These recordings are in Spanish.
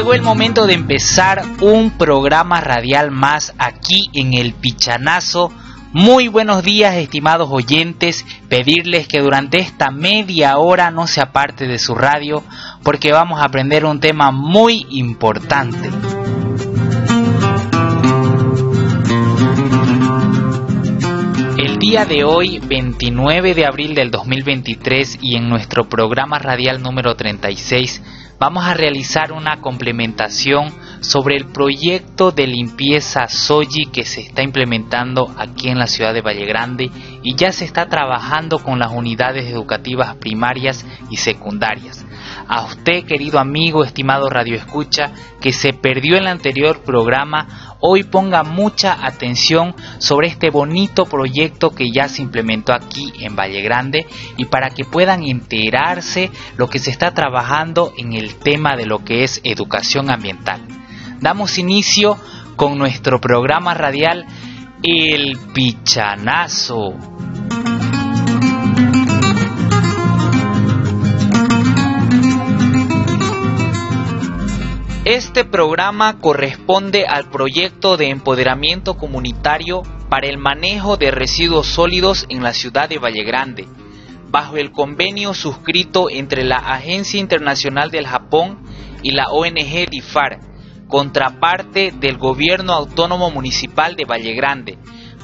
llegó el momento de empezar un programa radial más aquí en el Pichanazo. Muy buenos días estimados oyentes, pedirles que durante esta media hora no se aparte de su radio porque vamos a aprender un tema muy importante. El día de hoy, 29 de abril del 2023 y en nuestro programa radial número 36, vamos a realizar una complementación sobre el proyecto de limpieza Soji que se está implementando aquí en la ciudad de Valle Grande y ya se está trabajando con las unidades educativas primarias y secundarias. A usted, querido amigo, estimado Radio Escucha, que se perdió el anterior programa, hoy ponga mucha atención sobre este bonito proyecto que ya se implementó aquí en Valle Grande y para que puedan enterarse lo que se está trabajando en el tema de lo que es educación ambiental. Damos inicio con nuestro programa radial El Pichanazo. Este programa corresponde al proyecto de empoderamiento comunitario para el manejo de residuos sólidos en la ciudad de Valle Grande, bajo el convenio suscrito entre la Agencia Internacional del Japón y la ONG DIFAR, contraparte del Gobierno Autónomo Municipal de Valle Grande,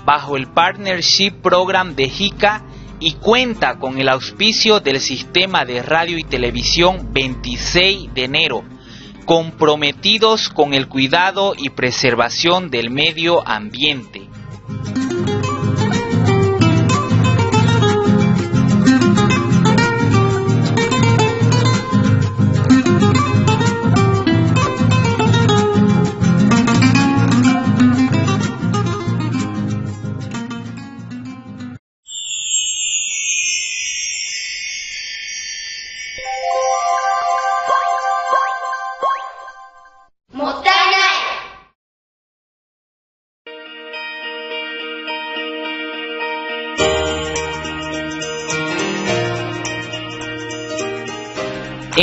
bajo el Partnership Program de JICA y cuenta con el auspicio del Sistema de Radio y Televisión 26 de enero comprometidos con el cuidado y preservación del medio ambiente.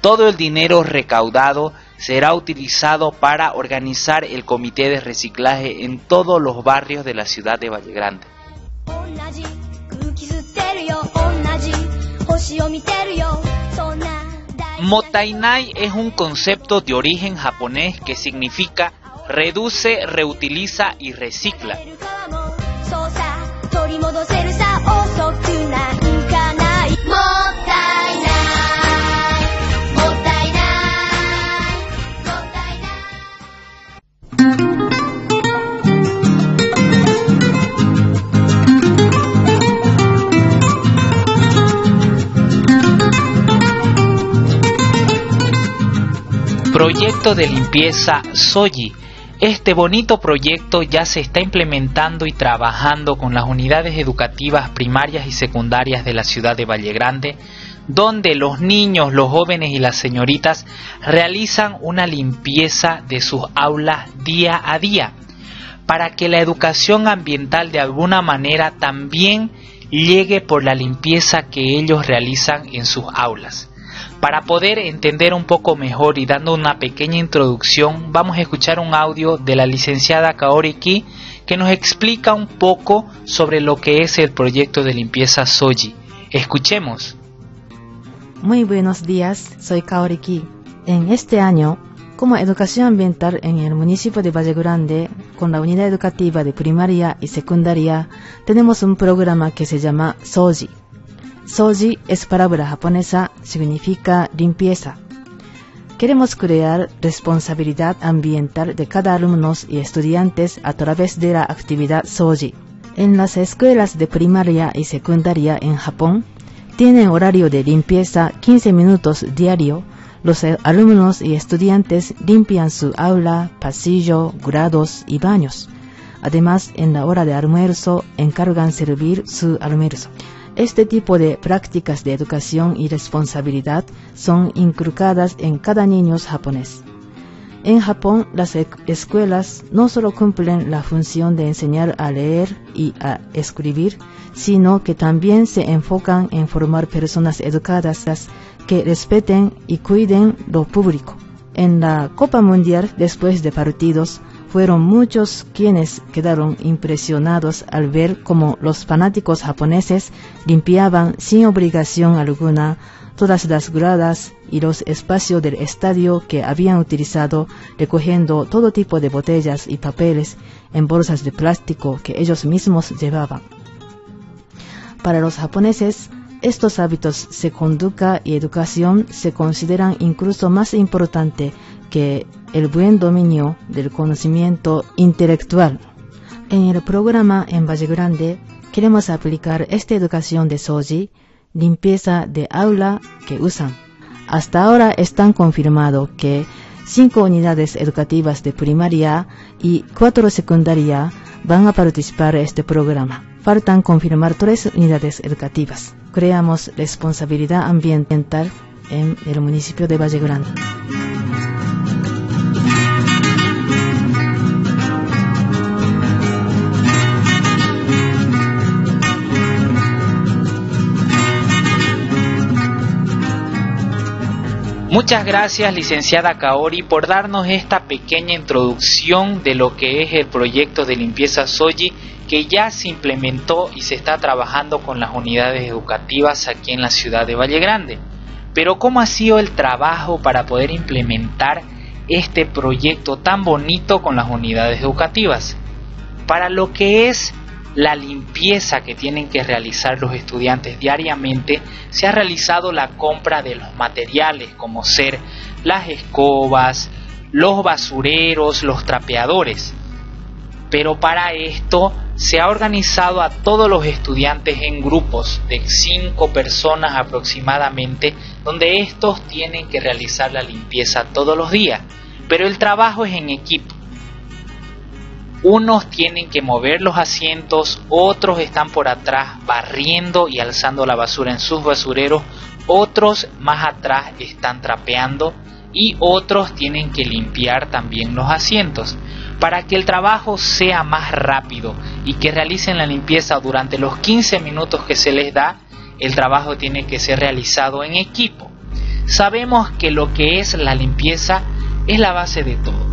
Todo el dinero recaudado será utilizado para organizar el comité de reciclaje en todos los barrios de la ciudad de Valle Grande. Motainai es un concepto de origen japonés que significa reduce, reutiliza y recicla. Proyecto de limpieza Soji. Este bonito proyecto ya se está implementando y trabajando con las unidades educativas primarias y secundarias de la ciudad de Valle Grande, donde los niños, los jóvenes y las señoritas realizan una limpieza de sus aulas día a día, para que la educación ambiental de alguna manera también llegue por la limpieza que ellos realizan en sus aulas. Para poder entender un poco mejor y dando una pequeña introducción, vamos a escuchar un audio de la licenciada Kaori Ki que nos explica un poco sobre lo que es el proyecto de limpieza Soji. Escuchemos. Muy buenos días, soy Kaori Ki. En este año, como educación ambiental en el municipio de Valle Grande, con la unidad educativa de primaria y secundaria, tenemos un programa que se llama Soji Soji es palabra japonesa, significa limpieza. Queremos crear responsabilidad ambiental de cada alumno y estudiantes a través de la actividad Soji. En las escuelas de primaria y secundaria en Japón, tienen horario de limpieza 15 minutos diario. Los alumnos y estudiantes limpian su aula, pasillo, grados y baños. Además, en la hora de almuerzo encargan servir su almuerzo. Este tipo de prácticas de educación y responsabilidad son inculcadas en cada niño japonés. En Japón, las e-, escuelas no solo cumplen la función de enseñar a leer y a escribir, sino que también se enfocan en formar personas educadas que respeten y cuiden lo público. En la Copa Mundial, después de partidos, fueron muchos quienes quedaron impresionados al ver cómo los fanáticos japoneses limpiaban sin obligación alguna todas las gradas y los espacios del estadio que habían utilizado, recogiendo todo tipo de botellas y papeles en bolsas de plástico que ellos mismos llevaban. Para los japoneses, estos hábitos de conducta y educación se consideran incluso más importantes que el buen dominio del conocimiento intelectual. En el programa en Valle Grande queremos aplicar esta educación de Soji, limpieza de aula que usan. Hasta ahora están confirmado que cinco unidades educativas de primaria y cuatro secundaria van a participar en este programa. Faltan confirmar tres unidades educativas. Creamos responsabilidad ambiental en el municipio de Valle Grande. Muchas gracias, licenciada Kaori, por darnos esta pequeña introducción de lo que es el proyecto de limpieza Soji que ya se implementó y se está trabajando con las unidades educativas aquí en la ciudad de Valle Grande. Pero ¿cómo ha sido el trabajo para poder implementar este proyecto tan bonito con las unidades educativas? Para lo que es la limpieza que tienen que realizar los estudiantes diariamente, se ha realizado la compra de los materiales como ser las escobas, los basureros, los trapeadores. Pero para esto se ha organizado a todos los estudiantes en grupos de cinco personas aproximadamente, donde estos tienen que realizar la limpieza todos los días. Pero el trabajo es en equipo unos tienen que mover los asientos, otros están por atrás barriendo y alzando la basura en sus basureros, otros más atrás están trapeando y otros tienen que limpiar también los asientos. Para que el trabajo sea más rápido y que realicen la limpieza durante los 15 minutos que se les da, el trabajo tiene que ser realizado en equipo. Sabemos que lo que es la limpieza es la base de todo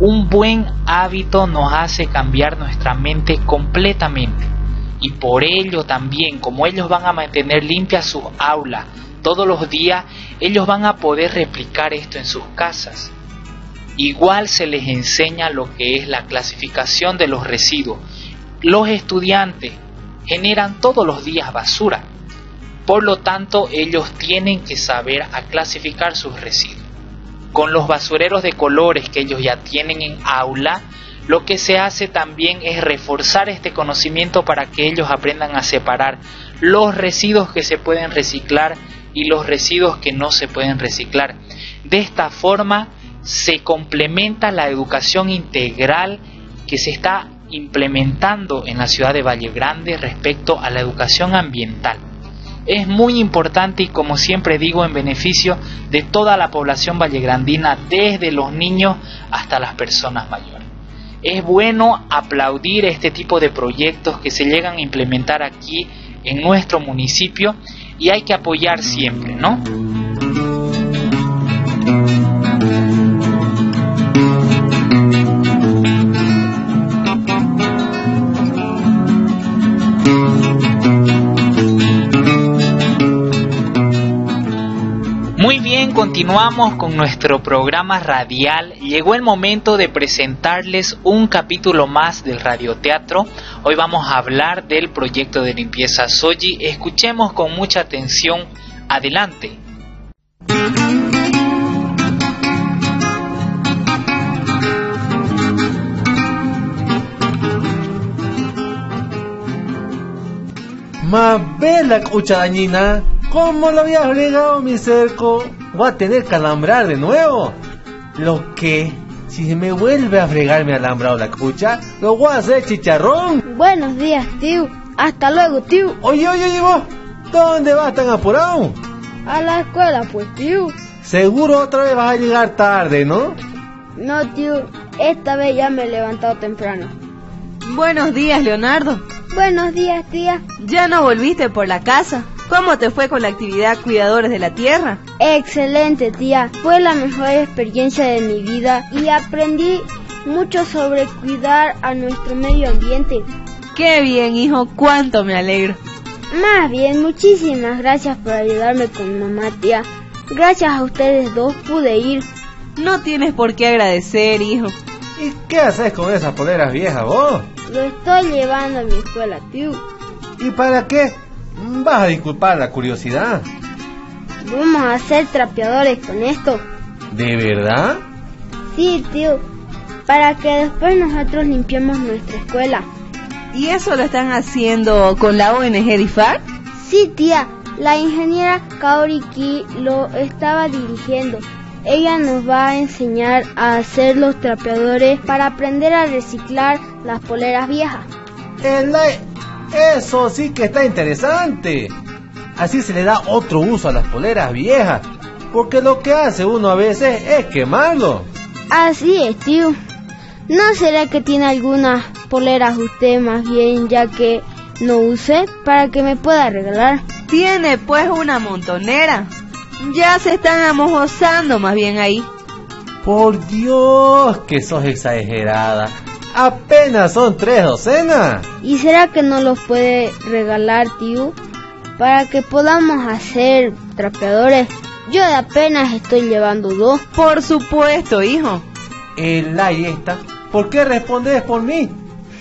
un buen hábito nos hace cambiar nuestra mente completamente. Y por ello también, como ellos van a mantener limpias sus aulas todos los días, ellos van a poder replicar esto en sus casas. Igual se les enseña lo que es la clasificación de los residuos. Los estudiantes generan todos los días basura. Por lo tanto, ellos tienen que saber a clasificar sus residuos con los basureros de colores que ellos ya tienen en aula, lo que se hace también es reforzar este conocimiento para que ellos aprendan a separar los residuos que se pueden reciclar y los residuos que no se pueden reciclar. De esta forma se complementa la educación integral que se está implementando en la ciudad de Valle Grande respecto a la educación ambiental es muy importante y como siempre digo en beneficio de toda la población vallegrandina, desde los niños hasta las personas mayores. Es bueno aplaudir este tipo de proyectos que se llegan a implementar aquí en nuestro municipio y hay que apoyar siempre, ¿no? Continuamos con nuestro programa radial, llegó el momento de presentarles un capítulo más del radioteatro. Hoy vamos a hablar del proyecto de limpieza Soji. Escuchemos con mucha atención. Adelante. Más bella cucha dañina, ¿cómo lo había agregado mi cerco? Voy a tener que alambrar de nuevo. Lo que, si me vuelve a fregarme alambrado la cucha, lo voy a hacer chicharrón. Buenos días, tío. Hasta luego, tío. Oye, oye, oye, vos, ¿dónde vas tan apurado? A la escuela, pues, tío. Seguro otra vez vas a llegar tarde, ¿no? No, tío. Esta vez ya me he levantado temprano. Buenos días, Leonardo. Buenos días, tía. ¿Ya no volviste por la casa? ¿Cómo te fue con la actividad Cuidadores de la Tierra? Excelente, tía. Fue la mejor experiencia de mi vida y aprendí mucho sobre cuidar a nuestro medio ambiente. Qué bien, hijo. Cuánto me alegro. Más bien, muchísimas gracias por ayudarme con mamá, tía. Gracias a ustedes dos pude ir. No tienes por qué agradecer, hijo. ¿Y qué haces con esas poleras viejas vos? Lo estoy llevando a mi escuela, tío. ¿Y para qué? Vas a disculpar la curiosidad. Vamos a ser trapeadores con esto. ¿De verdad? Sí, tío. Para que después nosotros limpiemos nuestra escuela. ¿Y eso lo están haciendo con la ONG DIFAR? Sí, tía. La ingeniera Kaori Ki lo estaba dirigiendo. Ella nos va a enseñar a hacer los trapeadores para aprender a reciclar las poleras viejas. El- Eso sí que está interesante. Así se le da otro uso a las poleras viejas. Porque lo que hace uno a veces es quemarlo. Así es, tío. ¿No será que tiene algunas poleras usted más bien ya que no use para que me pueda regalar? Tiene pues una montonera. Ya se están amojosando más bien ahí. Por Dios, que sos exagerada. Apenas son tres docenas. ¿Y será que no los puede regalar, tío? Para que podamos hacer trapeadores. Yo de apenas estoy llevando dos. Por supuesto, hijo. El ahí está. ¿Por qué respondes por mí?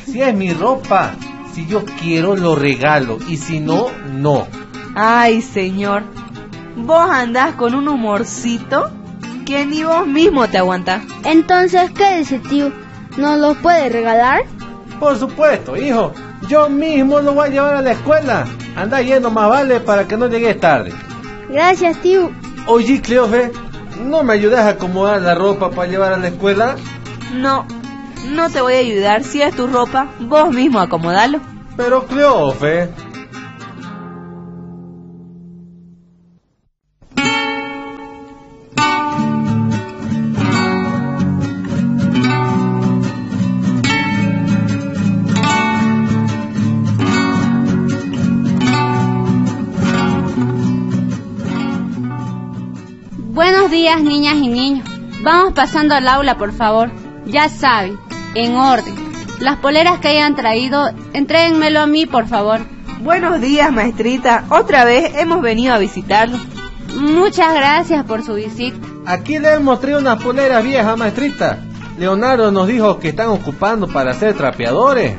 Si es mi ropa. Si yo quiero, lo regalo. Y si no, no. Ay, señor. Vos andás con un humorcito que ni vos mismo te aguantás. Entonces, ¿qué dice, tío? ¿Nos los puede regalar? Por supuesto, hijo. Yo mismo lo voy a llevar a la escuela. Anda yendo más vale para que no llegues tarde. Gracias, tío. Oye, Cleofe, ¿no me ayudas a acomodar la ropa para llevar a la escuela? No, no te voy a ayudar. Si es tu ropa, vos mismo acomodalo. Pero Cleofe... días, niñas y niños. Vamos pasando al aula, por favor. Ya saben, en orden. Las poleras que hayan traído, entréguenmelo a mí, por favor. Buenos días, maestrita. Otra vez hemos venido a visitarlo. Muchas gracias por su visita. Aquí le hemos traído unas poleras viejas, maestrita. Leonardo nos dijo que están ocupando para ser trapeadores.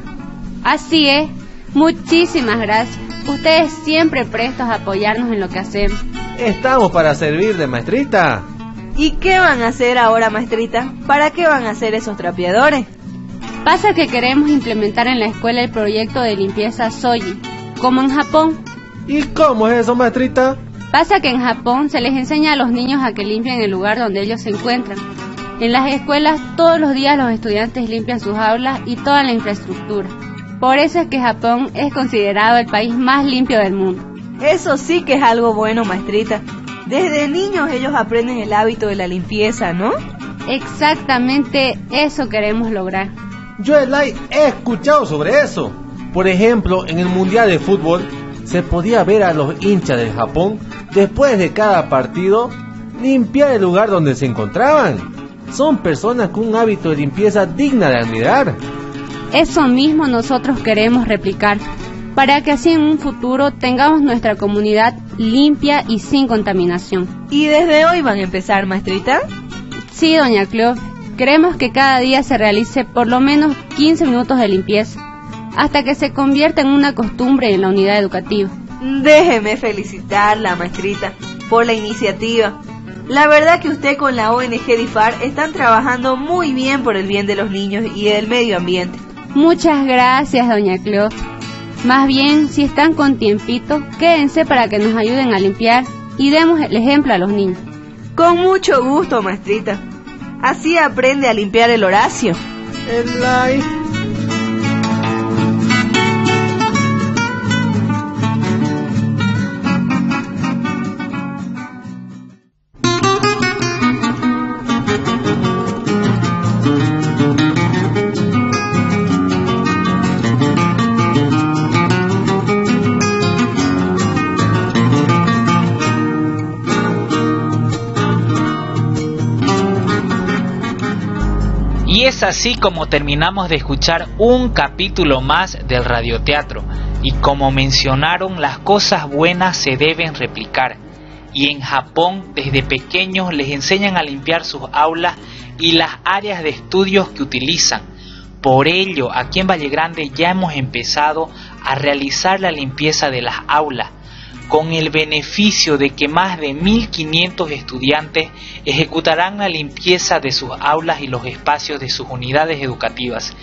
Así es. Muchísimas gracias. Ustedes siempre prestos a apoyarnos en lo que hacemos. Estamos para servir de maestrita. ¿Y qué van a hacer ahora, maestrita? ¿Para qué van a hacer esos trapeadores? Pasa que queremos implementar en la escuela el proyecto de limpieza Soji, como en Japón. ¿Y cómo es eso, maestrita? Pasa que en Japón se les enseña a los niños a que limpien el lugar donde ellos se encuentran. En las escuelas todos los días los estudiantes limpian sus aulas y toda la infraestructura. Por eso es que Japón es considerado el país más limpio del mundo. Eso sí que es algo bueno, maestrita. Desde niños ellos aprenden el hábito de la limpieza, ¿no? Exactamente eso queremos lograr. Yo, Elay, he escuchado sobre eso. Por ejemplo, en el Mundial de Fútbol se podía ver a los hinchas del Japón, después de cada partido, limpiar el lugar donde se encontraban. Son personas con un hábito de limpieza digna de admirar. Eso mismo nosotros queremos replicar. Para que así en un futuro tengamos nuestra comunidad limpia y sin contaminación. ¿Y desde hoy van a empezar, maestrita? Sí, doña Clove. Queremos que cada día se realice por lo menos 15 minutos de limpieza, hasta que se convierta en una costumbre en la unidad educativa. Déjeme felicitarla, maestrita, por la iniciativa. La verdad que usted con la ONG DIFAR están trabajando muy bien por el bien de los niños y del medio ambiente. Muchas gracias, doña Clove. Más bien, si están con tiempito, quédense para que nos ayuden a limpiar y demos el ejemplo a los niños. Con mucho gusto, maestrita. Así aprende a limpiar el Horacio. El así como terminamos de escuchar un capítulo más del radioteatro. Y como mencionaron, las cosas buenas se deben replicar. Y en Japón, desde pequeños les enseñan a limpiar sus aulas y las áreas de estudios que utilizan. Por ello, aquí en Valle Grande ya hemos empezado a realizar la limpieza de las aulas con el beneficio de que más de 1.500 estudiantes ejecutarán la limpieza de sus aulas y los espacios de sus unidades educativas.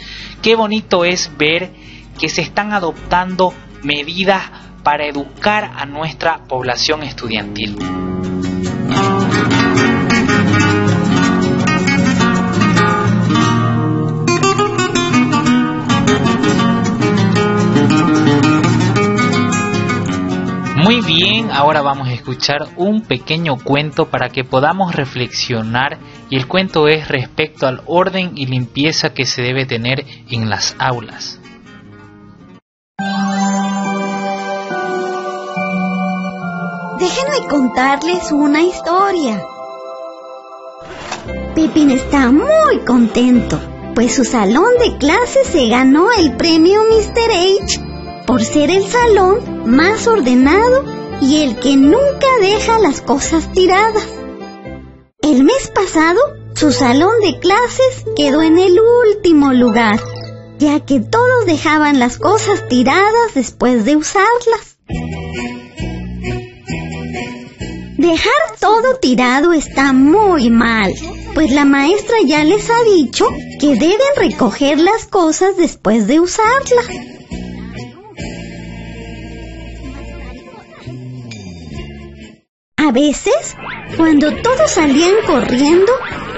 Qué bonito es ver que se están adoptando medidas para educar a nuestra población estudiantil. Muy bien, ahora vamos a escuchar un pequeño cuento para que podamos reflexionar y el cuento es respecto al orden y limpieza que se debe tener en las aulas. Déjenme contarles una historia. Pipín está muy contento, pues su salón de clases se ganó el premio Mr. H por ser el salón más ordenado y el que nunca deja las cosas tiradas. El mes pasado, su salón de clases quedó en el último lugar, ya que todos dejaban las cosas tiradas después de usarlas. Dejar todo tirado está muy mal, pues la maestra ya les ha dicho que deben recoger las cosas después de usarlas. A veces, cuando todos salían corriendo,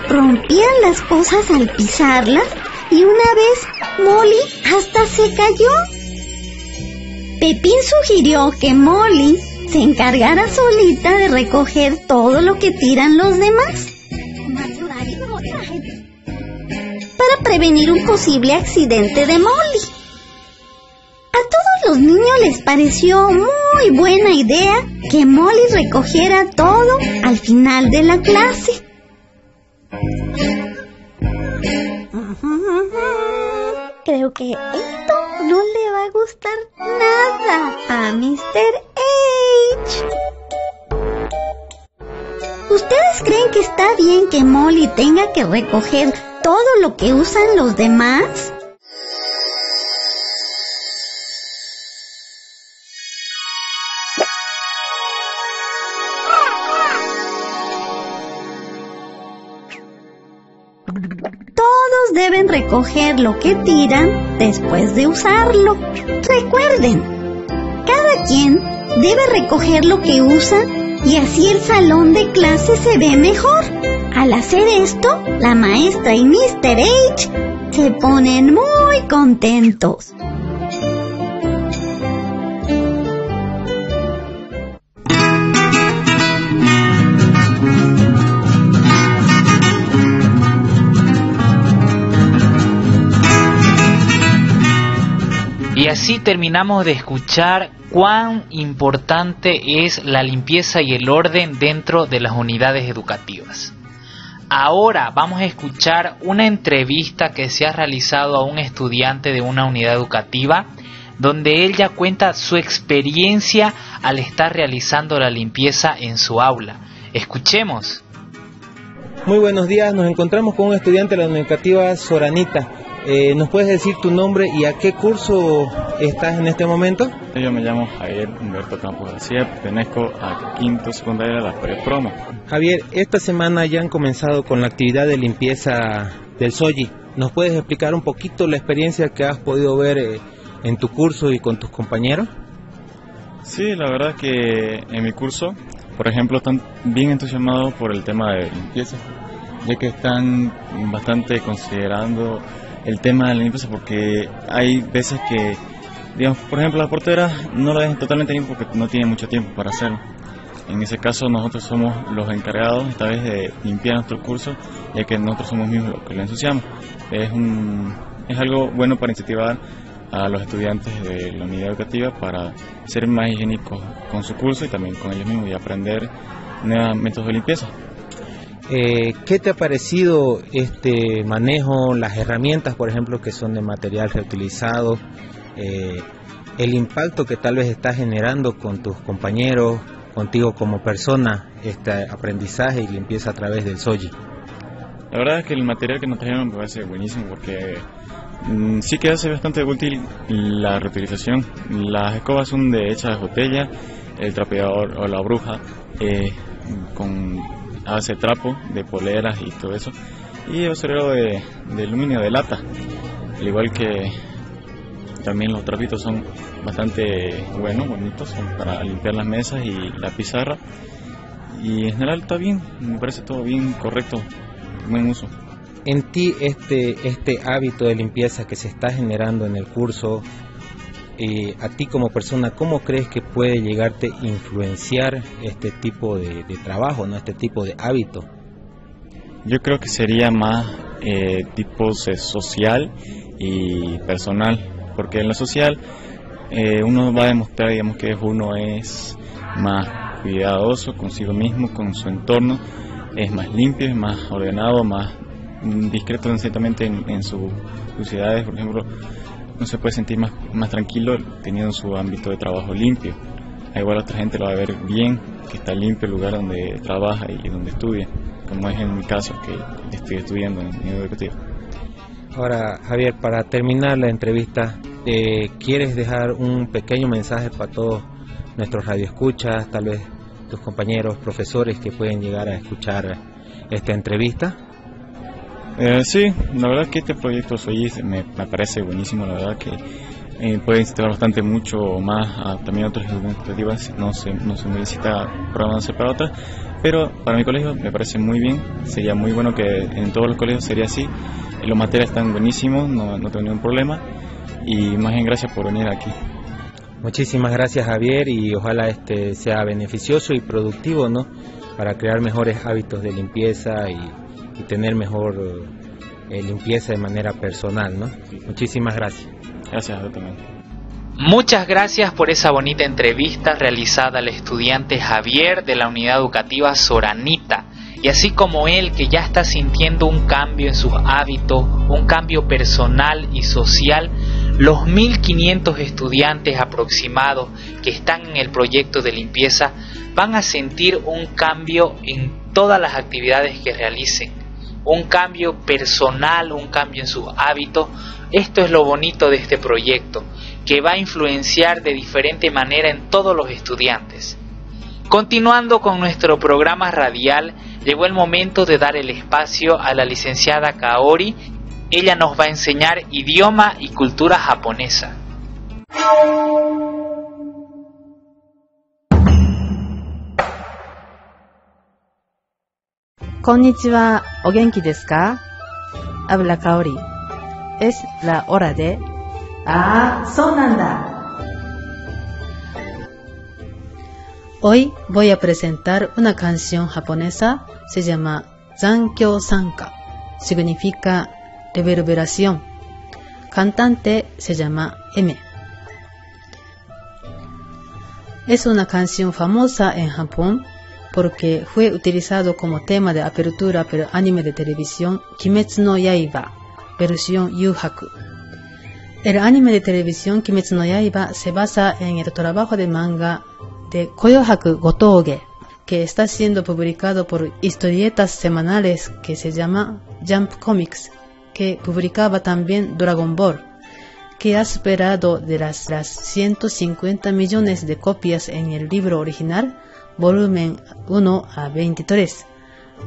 rompían las cosas al pisarlas y una vez Molly hasta se cayó. Pepín sugirió que Molly se encargara solita de recoger todo lo que tiran los demás. Para prevenir un posible accidente de Molly. A todos los niños les pareció muy buena idea que Molly recogiera todo al final de la clase. Creo que esto no le va a gustar nada a Mr. H. ¿Ustedes creen que está bien que Molly tenga que recoger todo lo que usan los demás? Deben recoger lo que tiran después de usarlo. Recuerden, cada quien debe recoger lo que usa y así el salón de clase se ve mejor. Al hacer esto, la maestra y Mr. H se ponen muy contentos. Y así terminamos de escuchar cuán importante es la limpieza y el orden dentro de las unidades educativas. Ahora vamos a escuchar una entrevista que se ha realizado a un estudiante de una unidad educativa donde ella cuenta su experiencia al estar realizando la limpieza en su aula. Escuchemos. Muy buenos días, nos encontramos con un estudiante de la educativa Soranita. Eh, ¿Nos puedes decir tu nombre y a qué curso estás en este momento? Yo me llamo Javier Humberto Campos García, pertenezco a quinto secundaria de la Escuela Promo. Javier, esta semana ya han comenzado con la actividad de limpieza del Soji. ¿Nos puedes explicar un poquito la experiencia que has podido ver eh, en tu curso y con tus compañeros? Sí, la verdad que en mi curso, por ejemplo, están bien entusiasmados por el tema de limpieza, ya que están bastante considerando el tema de la limpieza porque hay veces que, digamos, por ejemplo, la portera no la dejan totalmente limpia porque no tiene mucho tiempo para hacerlo. En ese caso nosotros somos los encargados esta vez de limpiar nuestro curso, ya que nosotros somos mismos los que lo ensuciamos. Es, un, es algo bueno para incentivar a los estudiantes de la unidad educativa para ser más higiénicos con su curso y también con ellos mismos y aprender nuevos métodos de limpieza. Eh, ¿Qué te ha parecido este manejo, las herramientas, por ejemplo, que son de material reutilizado, eh, el impacto que tal vez está generando con tus compañeros, contigo como persona, este aprendizaje y limpieza a través del Soji? La verdad es que el material que nos trajeron me parece buenísimo porque sí que hace bastante útil la reutilización. Las escobas son de hechas botella, el trapeador o la bruja eh, con hace trapo de poleras y todo eso. Y el basurero de, de aluminio, de lata. Al igual que también los trapitos son bastante buenos, bonitos, son para limpiar las mesas y la pizarra. Y en general está bien, me parece todo bien, correcto, buen uso. En ti este, este hábito de limpieza que se está generando en el curso, eh, a ti como persona, ¿cómo crees que puede llegarte a influenciar este tipo de, trabajo, no este tipo de hábito? Yo creo que sería más eh, tipo social y personal, porque en lo social eh, uno va a demostrar, digamos, que uno es más cuidadoso consigo mismo, con su entorno, es más limpio, es más ordenado, más discreto ciertamente en, en sus suciedades, por ejemplo no se puede sentir más, más tranquilo teniendo su ámbito de trabajo limpio. Igual otra gente lo va a ver bien, que está limpio el lugar donde trabaja y donde estudia, como es en mi caso, que estoy estudiando en el educativo. Ahora, Javier, para terminar la entrevista, eh, ¿quieres dejar un pequeño mensaje para todos nuestros radioescuchas, tal vez tus compañeros, profesores que pueden llegar a escuchar esta entrevista? Eh, sí, la verdad que este proyecto Soy me, me parece buenísimo, la verdad que eh, puede instalar bastante mucho más a también otras educativas, no se, no se necesita programas para otras, pero para mi colegio me parece muy bien, sería muy bueno que en todos los colegios sería así, los materiales están buenísimos, no, no tengo ningún problema y más bien gracias por venir aquí. Muchísimas gracias Javier y ojalá este sea beneficioso y productivo, ¿no? Para crear mejores hábitos de limpieza y y tener mejor eh, limpieza de manera personal, ¿no? Muchísimas gracias. Gracias, doctor. Muchas gracias por esa bonita entrevista realizada al estudiante Javier de la unidad educativa Soranita. Y así como él que ya está sintiendo un cambio en sus hábitos, un cambio personal y social, los 1500 estudiantes aproximados que están en el proyecto de limpieza van a sentir un cambio en todas las actividades que realicen un cambio personal, un cambio en sus hábitos. Esto es lo bonito de este proyecto, que va a influenciar de diferente manera en todos los estudiantes. Continuando con nuestro programa radial, llegó el momento de dar el espacio a la licenciada Kaori. Ella nos va a enseñar idioma y cultura japonesa. こんにちは。お元気ですか？油香り。エスラオラで。ああ、そうなんだ。おい、ボイアプレゼンタルウナカンシオンハポネサ、セジャマ、残響参加、シグニフィカ、レベルベラシオン。簡単って、セジャマ、エメ。エスナカンシオンファモーサエンハポン。Porque fue utilizado como tema de apertura del anime de televisión Kimetsu no Yaiba, versión Yuhaku. El anime de televisión Kimetsu no Yaiba se basa en el trabajo de manga de Koyohaku Gotoge, que está siendo publicado por historietas semanales que se llama Jump Comics, que publicaba también Dragon Ball, que ha superado de las, las 150 millones de copias en el libro original, volumen 1 a 23.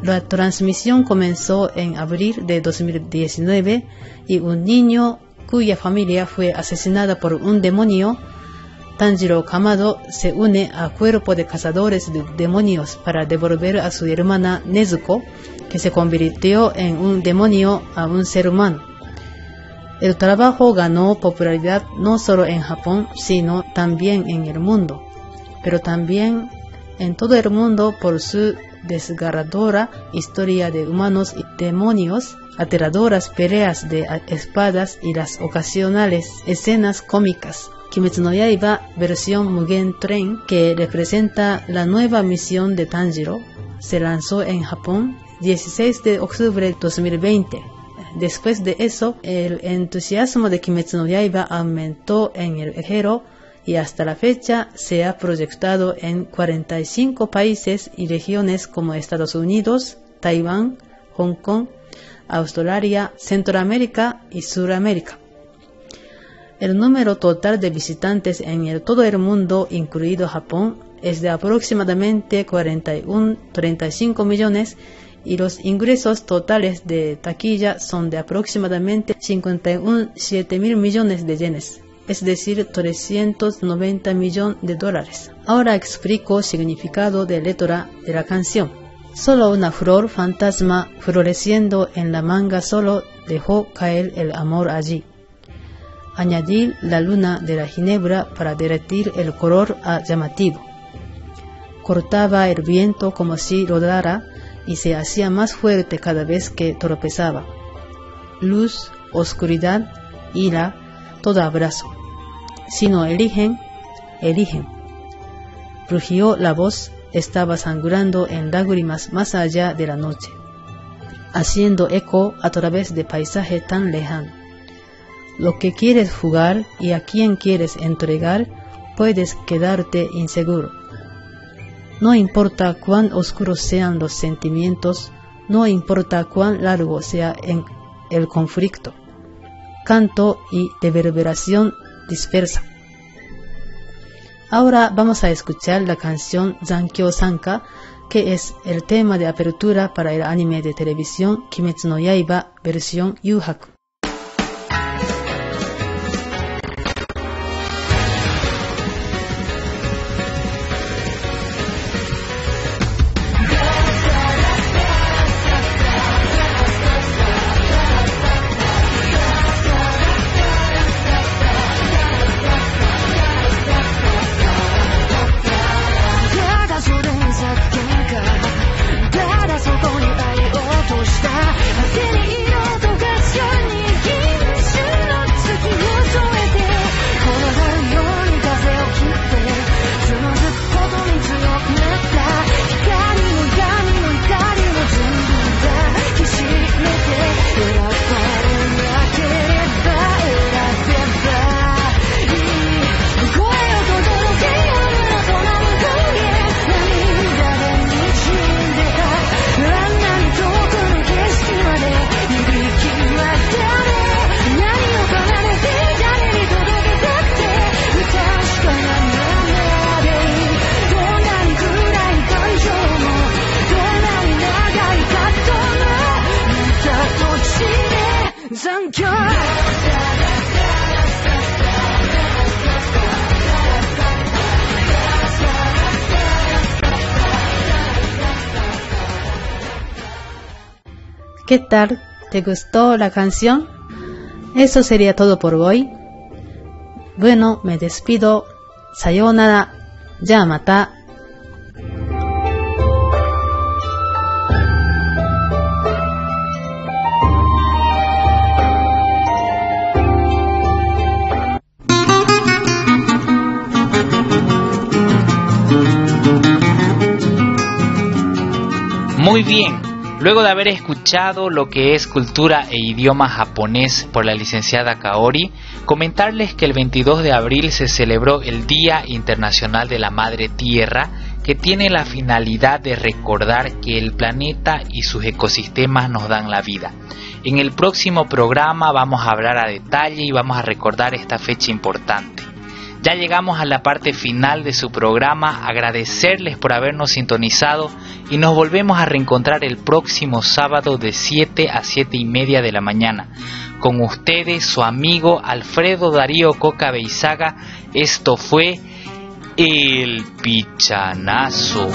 La transmisión comenzó en abril de 2019 y un niño cuya familia fue asesinada por un demonio, Tanjiro Kamado se une a cuerpo de cazadores de demonios para devolver a su hermana Nezuko, que se convirtió en un demonio a un ser humano. El trabajo ganó popularidad no solo en Japón, sino también en el mundo, pero también en todo el mundo por su desgarradora historia de humanos y demonios, aterradoras peleas de espadas y las ocasionales escenas cómicas. Kimetsu no Yaiba versión Mugen Train, que representa la nueva misión de Tanjiro, se lanzó en Japón 16 de octubre de 2020. Después de eso, el entusiasmo de Kimetsu no Yaiba aumentó en el ejero y hasta la fecha se ha proyectado en 45 países y regiones como Estados Unidos, Taiwán, Hong Kong, Australia, Centroamérica y Suramérica. El número total de visitantes en todo el mundo, incluido Japón, es de aproximadamente 41-35 millones y los ingresos totales de taquilla son de aproximadamente 51-7 mil millones de yenes es decir, 390 millones de dólares. Ahora explico significado de letra de la canción. Solo una flor fantasma floreciendo en la manga solo dejó caer el amor allí. Añadir la luna de la ginebra para derretir el color llamativo. Cortaba el viento como si rodara y se hacía más fuerte cada vez que tropezaba. Luz, oscuridad, ira, todo abrazo. Si no eligen, eligen. Rugió la voz, estaba sangrando en lágrimas más allá de la noche, haciendo eco a través de paisaje tan lejano. Lo que quieres jugar y a quien quieres entregar, puedes quedarte inseguro. No importa cuán oscuros sean los sentimientos, no importa cuán largo sea el conflicto. Canto y reverberación dispersa. Ahora vamos a escuchar la canción Zankyo Sanka, que es el tema de apertura para el anime de televisión Kimetsu no Yaiba versión Yuhaku. ¿Qué tal? ¿Te gustó la canción? Eso sería todo por hoy. Bueno, me despido. Sayonara. Ya mata. Muy bien, Luego de haber escuchado lo que es cultura e idioma japonés por la licenciada Kaori, comentarles que el 22 de abril se celebró el Día Internacional de la Madre Tierra, que tiene la finalidad de recordar que el planeta y sus ecosistemas nos dan la vida. En el próximo programa vamos a hablar a detalle y vamos a recordar esta fecha importante. Ya llegamos a la parte final de su programa, agradecerles por habernos sintonizado y nos volvemos a reencontrar el próximo sábado de 7 a 7 y media de la mañana. Con ustedes, su amigo Alfredo Darío Coca Beizaga, esto fue El Pichanazo.